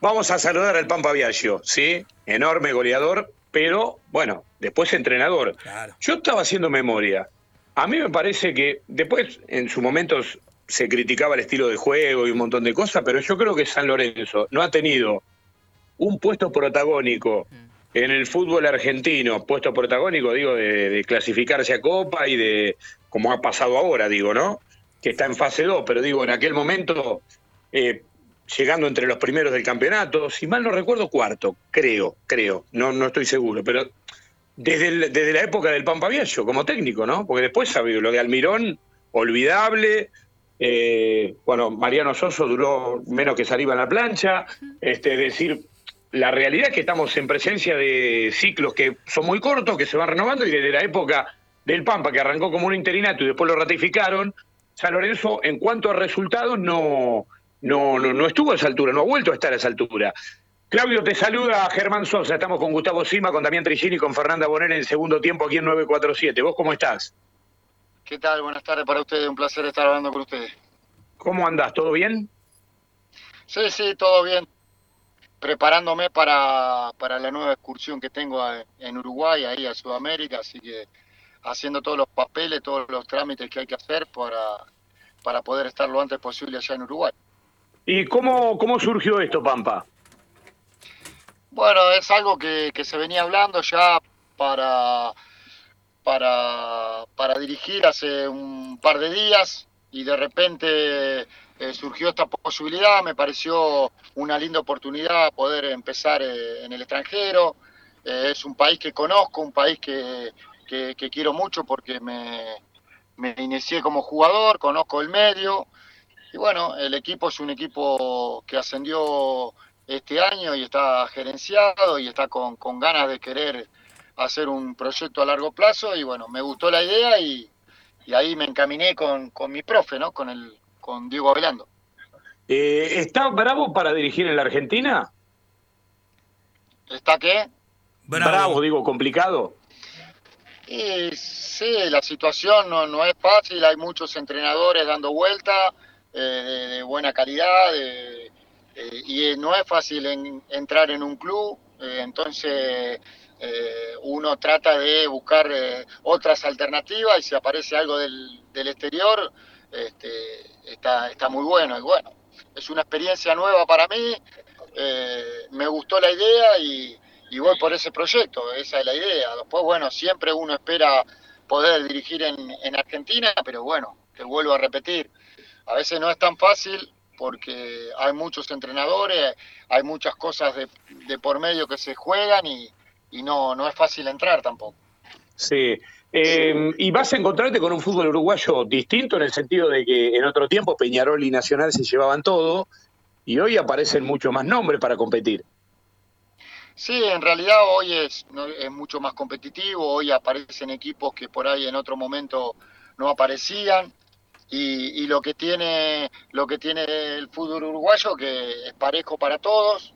vamos a saludar al Pampa Viaggio, ¿sí? Enorme goleador, pero bueno, después entrenador. Yo estaba haciendo memoria. A mí me parece que después, en su momento, se criticaba el estilo de juego y un montón de cosas, pero yo creo que San Lorenzo no ha tenido un puesto protagónico en el fútbol argentino, puesto protagónico, digo, de, clasificarse a Copa y de, como ha pasado ahora, digo, ¿no? Que está en fase 2, pero digo, en aquel momento, eh, llegando entre los primeros del campeonato, si mal no recuerdo, cuarto, creo, creo, no, no estoy seguro, pero desde, desde la época del Pampa Viejo como técnico, ¿no? Porque después ha lo de Almirón, olvidable, eh, bueno, Mariano Soso duró menos que saliva en la plancha, este, es decir, la realidad es que estamos en presencia de ciclos que son muy cortos, que se van renovando y desde la época del Pampa, que arrancó como un interinato y después lo ratificaron, San Lorenzo en cuanto a resultados no, no, no, estuvo a esa altura, no ha vuelto a estar a esa altura. Claudio, te saluda Germán Sosa, estamos con Gustavo Sima, con Damián Trigini y con Fernanda Boner en segundo tiempo aquí en 947. ¿Vos cómo estás? ¿Qué tal? Buenas tardes para ustedes, un placer estar hablando con ustedes. ¿Cómo andás? ¿Todo bien? Sí, sí, todo bien preparándome para, para la nueva excursión que tengo en Uruguay, ahí a Sudamérica, así que haciendo todos los papeles, todos los trámites que hay que hacer para, para poder estar lo antes posible allá en Uruguay. ¿Y cómo, cómo surgió esto, Pampa? Bueno, es algo que, que se venía hablando ya para, para, para dirigir hace un par de días y de repente eh, surgió esta posibilidad, me pareció una linda oportunidad poder empezar eh, en el extranjero. Eh, es un país que conozco, un país que, quiero mucho porque me, me, inicié como jugador, conozco el medio. Y bueno, el equipo es un equipo que ascendió este año y está gerenciado y está con, con ganas de querer hacer un proyecto a largo plazo. Y bueno, me gustó la idea y, y ahí me encaminé con, con mi profe, ¿no? Con el, con Diego Avelando. Eh, ¿Está bravo para dirigir en la Argentina? ¿Está qué? Bravo, digo, complicado. Y, sí, la situación no, no, es fácil, hay muchos entrenadores dando vuelta eh, de, buena calidad eh, y no es fácil entrar en un club, entonces uno trata de buscar otras alternativas y si aparece algo del, exterior, este, está, está muy bueno. Y bueno, es una experiencia nueva para mí, eh, me gustó la idea y, voy por ese proyecto, esa es la idea. Después, bueno, siempre uno espera poder dirigir en, Argentina, pero bueno, te vuelvo a repetir, a veces no es tan fácil porque hay muchos entrenadores, hay muchas cosas de, por medio que se juegan y, y no, no es fácil entrar tampoco. Sí, eh, y vas a encontrarte con un fútbol uruguayo distinto en el sentido de que en otro tiempo Peñarol y Nacional se llevaban todo y hoy aparecen mucho más nombres para competir. Sí, en realidad hoy es, es mucho más competitivo, hoy aparecen equipos que por ahí en otro momento no aparecían y, y lo que tiene lo que tiene el fútbol uruguayo que es parejo para todos,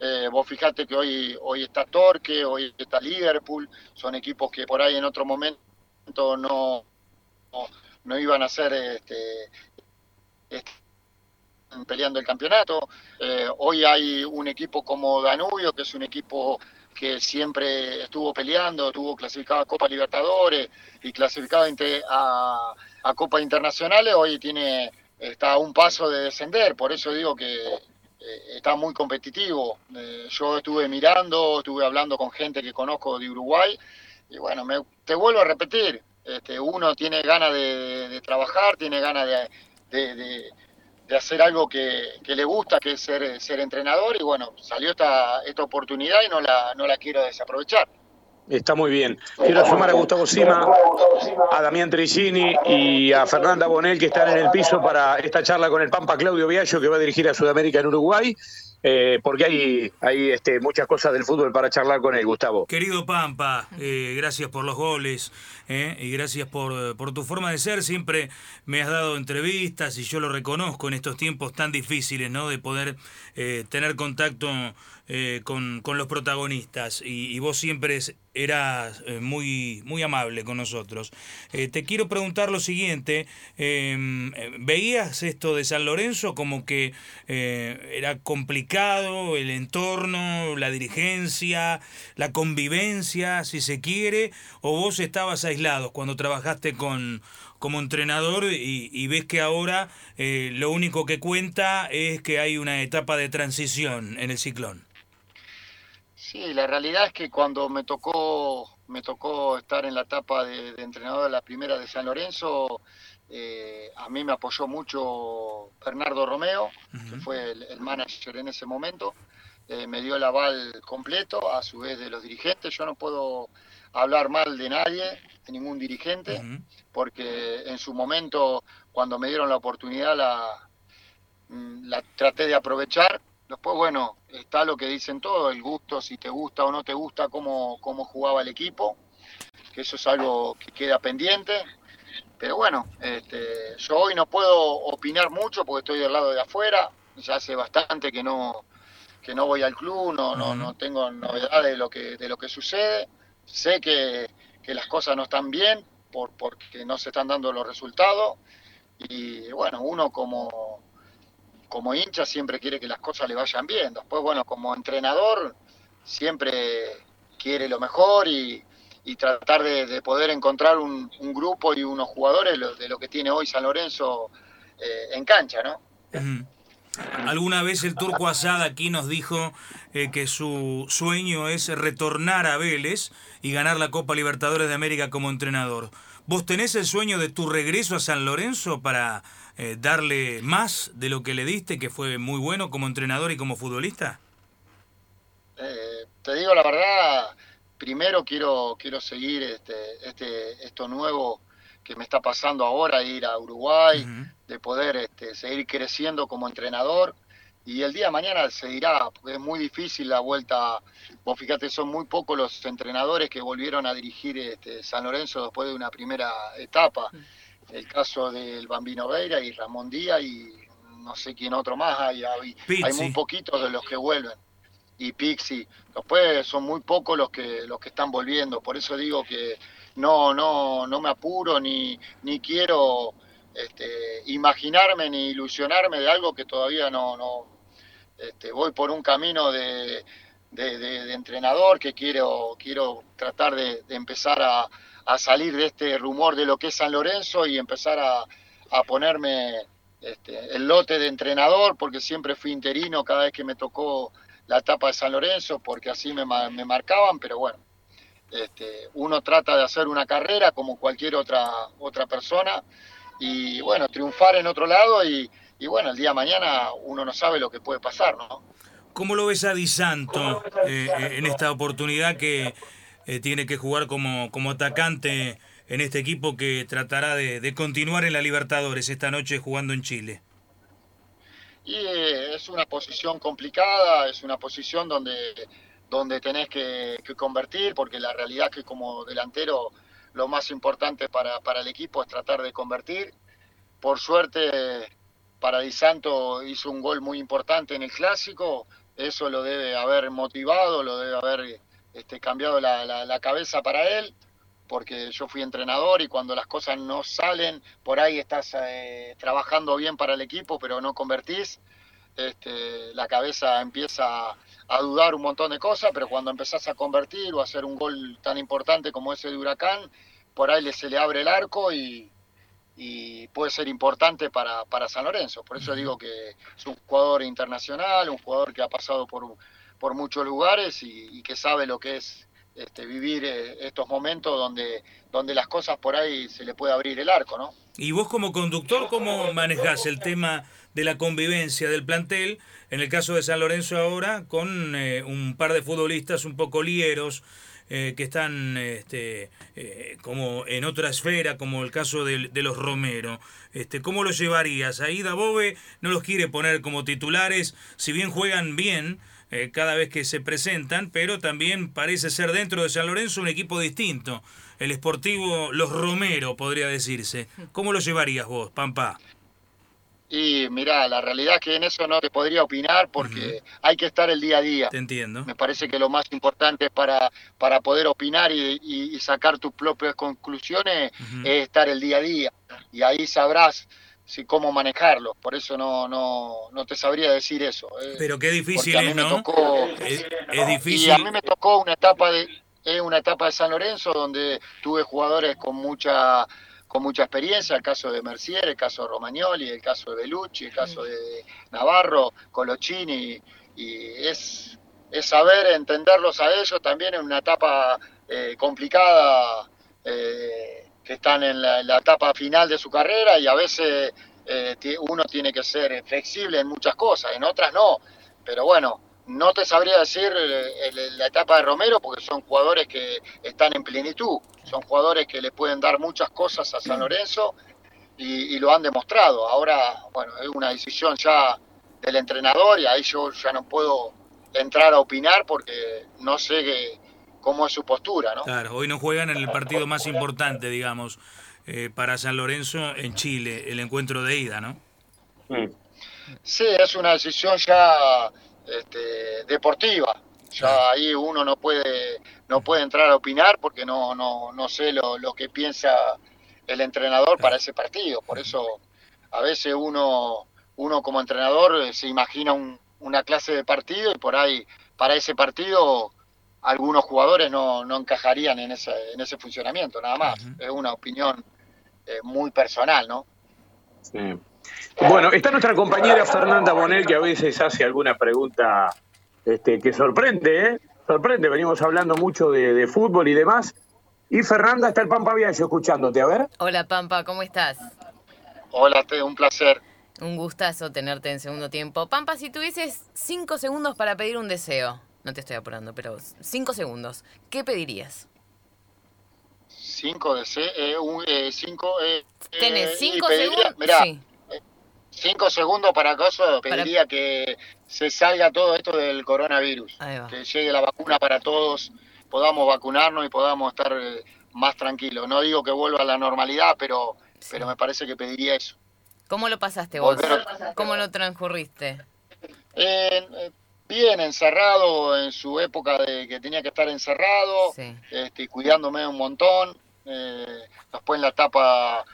eh, vos fijate que hoy, hoy está Torque, hoy está Liverpool, son equipos que por ahí en otro momento no, no, iban a ser este, este, peleando el campeonato. Eh, hoy hay un equipo como Danubio, que es un equipo que siempre estuvo peleando, estuvo clasificado a Copa Libertadores y clasificado a, a Copa Internacionales, hoy tiene está a un paso de descender, por eso digo que eh, está muy competitivo. Eh, yo estuve mirando, estuve hablando con gente que conozco de Uruguay y bueno, me, te vuelvo a repetir, este, uno tiene ganas de, trabajar, tiene ganas de, hacer algo que, le gusta, que es ser, ser entrenador y bueno, salió esta, esta oportunidad y no la, no la quiero desaprovechar. Está muy bien. Quiero sumar a Gustavo Sima, a Damián Tricini y a Fernanda Bonel que están en el piso para esta charla con el Pampa Claudio Viallo que va a dirigir a Sudamérica en Uruguay. Eh, porque hay, hay este, muchas cosas del fútbol para charlar con él, Gustavo. Querido Pampa, eh, gracias por los goles eh, y gracias por, por, tu forma de ser. Siempre me has dado entrevistas y yo lo reconozco en estos tiempos tan difíciles, ¿no? De poder tener contacto con, con, los protagonistas y, y vos siempre eras muy, muy amable con nosotros. te quiero preguntar lo siguiente, ¿veías esto de San Lorenzo como que era complicado? El entorno, la dirigencia, la convivencia, si se quiere, o vos estabas aislado cuando trabajaste con como entrenador y, ves que ahora eh, lo único que cuenta es que hay una etapa de transición en el ciclón? Sí, la realidad es que cuando me tocó me tocó estar en la etapa de, entrenador de la primera de San Lorenzo, eh, a mí me apoyó mucho Bernardo Romeo, que fue el, manager en ese momento. Eh, me dio el aval completo, a su vez de los dirigentes. Yo no puedo hablar mal de nadie, de ningún dirigente, porque en su momento, cuando me dieron la oportunidad, la, mm, la traté de aprovechar. Después, bueno, está lo que dicen todos, el gusto, si te gusta o no te gusta cómo, cómo jugaba el equipo, que eso es algo que queda pendiente. Pero bueno, este, yo hoy no puedo opinar mucho porque estoy del lado de afuera, ya hace bastante que no, que no voy al club, no, no, no tengo novedades de lo que, de lo que sucede. Sé que, que las cosas no están bien por, porque no se están dando los resultados. Y bueno, uno como, como hincha siempre quiere que las cosas le vayan bien. Después, bueno, como entrenador siempre quiere lo mejor y, tratar de, poder encontrar un, grupo y unos jugadores de lo que tiene hoy San Lorenzo eh, en cancha, ¿no? Alguna vez el turco Asada aquí nos dijo eh, que su sueño es retornar a Vélez y ganar la Copa Libertadores de América como entrenador. ¿Vos tenés el sueño de tu regreso a San Lorenzo para eh, darle más de lo que le diste, que fue muy bueno como entrenador y como futbolista? Eh, te digo la verdad, primero quiero, quiero seguir este, este, esto nuevo que me está pasando ahora, ir a Uruguay, de poder este, seguir creciendo como entrenador. Y el día de mañana se dirá, porque es muy difícil la vuelta. Vos fíjate, son muy pocos los entrenadores que volvieron a dirigir este, San Lorenzo después de una primera etapa. El caso del Bambino Veira y Ramón Díaz y no sé quién otro más hay, hay, muy poquitos de los que vuelven. Y Pixi después son muy pocos los que los que están volviendo. Por eso digo que no no no me apuro ni ni quiero este, imaginarme ni ilusionarme de algo que todavía no no este, voy por un camino de, entrenador que quiero quiero tratar de empezar a, a salir de este rumor de lo que es San Lorenzo y empezar a, ponerme este, el lote de entrenador, porque siempre fui interino cada vez que me tocó la etapa de San Lorenzo, porque así me, marcaban, pero bueno, este, uno trata de hacer una carrera como cualquier otra, otra persona y bueno, triunfar en otro lado y, bueno, el día de mañana uno no sabe lo que puede pasar, ¿no? ¿Cómo lo ves a Di Santo eh, eh, en esta oportunidad que eh, tiene que jugar como, como atacante en este equipo que tratará de, continuar en la Libertadores esta noche jugando en Chile? Y eh, es una posición complicada, es una posición donde, donde tenés que, convertir, porque la realidad es que como delantero lo más importante para, para el equipo es tratar de convertir. Por suerte, para Di Santo hizo un gol muy importante en el clásico, eso lo debe haber motivado, lo debe haber este, cambiado la, cabeza para él, porque yo fui entrenador y cuando las cosas no salen, por ahí estás eh, trabajando bien para el equipo, pero no convertís, este, la cabeza empieza a dudar un montón de cosas, pero cuando empezás a convertir o a hacer un gol tan importante como ese de Huracán, por ahí se le abre el arco y, puede ser importante para, para San Lorenzo. Por eso digo que es un jugador internacional, un jugador que ha pasado por por muchos lugares y, que sabe lo que es este, vivir eh, estos momentos donde, donde las cosas por ahí se le puede abrir el arco, ¿no? Y vos como conductor, ¿cómo manejás el tema de la convivencia del plantel? En el caso de San Lorenzo ahora, con eh, un par de futbolistas un poco lieros, eh, que están este, como en otra esfera, como el caso de, los Romero. Este, ¿Cómo lo llevarías? Ahí Dabove no los quiere poner como titulares, si bien juegan bien, eh, cada vez que se presentan, pero también parece ser dentro de San Lorenzo un equipo distinto. El Sportivo Los Romero, podría decirse. ¿Cómo lo llevarías vos, Pampa? Y mira, la realidad es que en eso no te podría opinar porque hay que estar el día a día. Te entiendo. Me parece que lo más importante para, para poder opinar y, sacar tus propias conclusiones es estar el día a día. Y ahí sabrás si cómo manejarlo. Por eso no, no, no te sabría decir eso. Eh, Pero qué difícil es, ¿no? es, difícil. Y a mí me tocó una etapa de una etapa de San Lorenzo donde tuve jugadores con mucha con mucha experiencia, el caso de Mercier, el caso de Romagnoli, el caso de Belucci, el caso de Navarro, Colochini, y es, es saber entenderlos a ellos también en una etapa eh, complicada eh, que están en la, etapa final de su carrera y a veces eh, uno tiene que ser flexible en muchas cosas, en otras no. Pero bueno, no te sabría decir eh, la etapa de Romero porque son jugadores que están en plenitud, son jugadores que le pueden dar muchas cosas a San Lorenzo y, lo han demostrado. Ahora, bueno, es una decisión ya del entrenador y ahí yo ya no puedo entrar a opinar porque no sé cómo es su postura, ¿no? Claro, hoy no juegan en el partido más importante, digamos, eh, para San Lorenzo en Chile, el encuentro de ida, ¿no? Sí, es una decisión ya este, deportiva. Ya ahí uno no puede, no puede entrar a opinar porque no, no, no sé lo, lo que piensa el entrenador para ese partido. Por eso a veces uno, uno como entrenador se imagina una clase de partido y por ahí para ese partido algunos jugadores no, no encajarían en ese, en ese funcionamiento, nada más. Es una opinión eh, muy personal, ¿no? Bueno, está nuestra compañera Fernanda Bonel que a veces hace alguna pregunta este, que sorprende, ¿eh? Sorprende, venimos hablando mucho de, fútbol y demás. Y Fernanda está el Pampa Viaje escuchándote, a ver. Hola Pampa, ¿cómo estás? Hola, te, un placer. Un gustazo tenerte en segundo tiempo. Pampa, si tuvieses cinco segundos para pedir un deseo, no te estoy apurando, pero cinco segundos, ¿qué pedirías? Cinco deseos, eh, eh, cinco... Eh, Tenés cinco segundos. Sí cinco segundos para eso pediría que se salga todo esto del coronavirus, que llegue la vacuna para todos, podamos vacunarnos y podamos estar eh, más tranquilos. No digo que vuelva a la normalidad, pero, pero me parece que pediría eso. ¿Cómo lo pasaste vos? ¿Cómo lo transcurriste? Eh, bien, encerrado en su época de que tenía que estar encerrado, este, cuidándome un montón. Eh, después en la etapa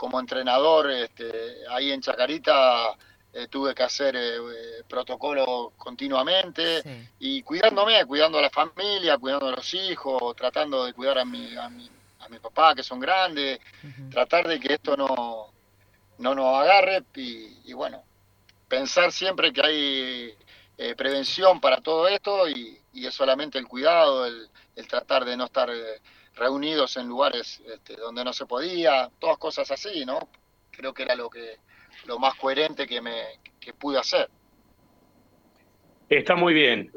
como entrenador este, ahí en Chacarita eh, tuve que hacer eh, protocolo continuamente y cuidándome, cuidando a la familia, cuidando a los hijos, tratando de cuidar a mi, a mi, a mi papá que son grandes, tratar de que esto no, no nos agarre y, bueno, pensar siempre que hay eh, prevención para todo esto y, es solamente el cuidado, el, el tratar de no estar reunidos en lugares este, donde no se podía, todas cosas así, ¿no? Creo que era lo que lo más coherente que me que pude hacer. Está muy bien.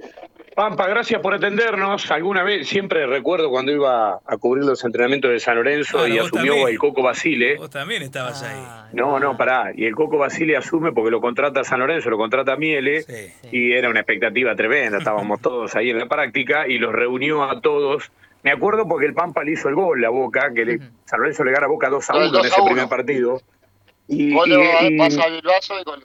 Pampa, gracias por atendernos. Alguna vez, siempre recuerdo cuando iba a cubrir los entrenamientos de San Lorenzo y asumió el Coco Basile. Vos también estabas ahí. Ah, no, no, pará. Y el Coco Basile asume porque lo contrata San Lorenzo, lo contrata Miele. Y era una expectativa tremenda. Estábamos todos ahí en la práctica y los reunió a todos me acuerdo porque el Pampa le hizo el gol a Boca, que San Lorenzo le gana a Boca 2 a 1 en ese primer partido. Y, gol y, pasa y gol,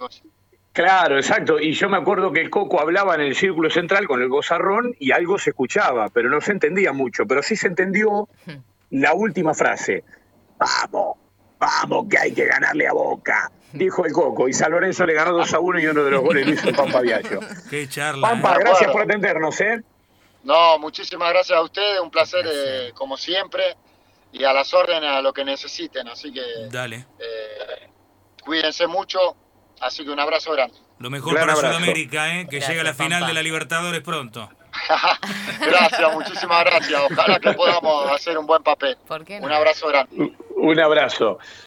Claro, exacto. Y yo me acuerdo que el Coco hablaba en el círculo central con el gozarrón y algo se escuchaba, pero no se entendía mucho. Pero sí se entendió la última frase. Vamos, vamos, que hay que ganarle a Boca. Dijo el Coco. Y San Lorenzo le ganó 2 a 1 y uno de los goles lo hizo el Pampa Viallo. Qué charla. Pampa, ¿eh? gracias por atendernos, ¿eh? No, muchísimas gracias a ustedes, un placer eh, como siempre y a las órdenes a lo que necesiten, así que Dale. Eh, cuídense mucho, así que un abrazo grande. Lo mejor para Sudamérica, ¿eh? que llegue a la final de la Libertadores pronto. gracias, muchísimas gracias. Ojalá que podamos hacer un buen papel. Un abrazo grande. Un abrazo.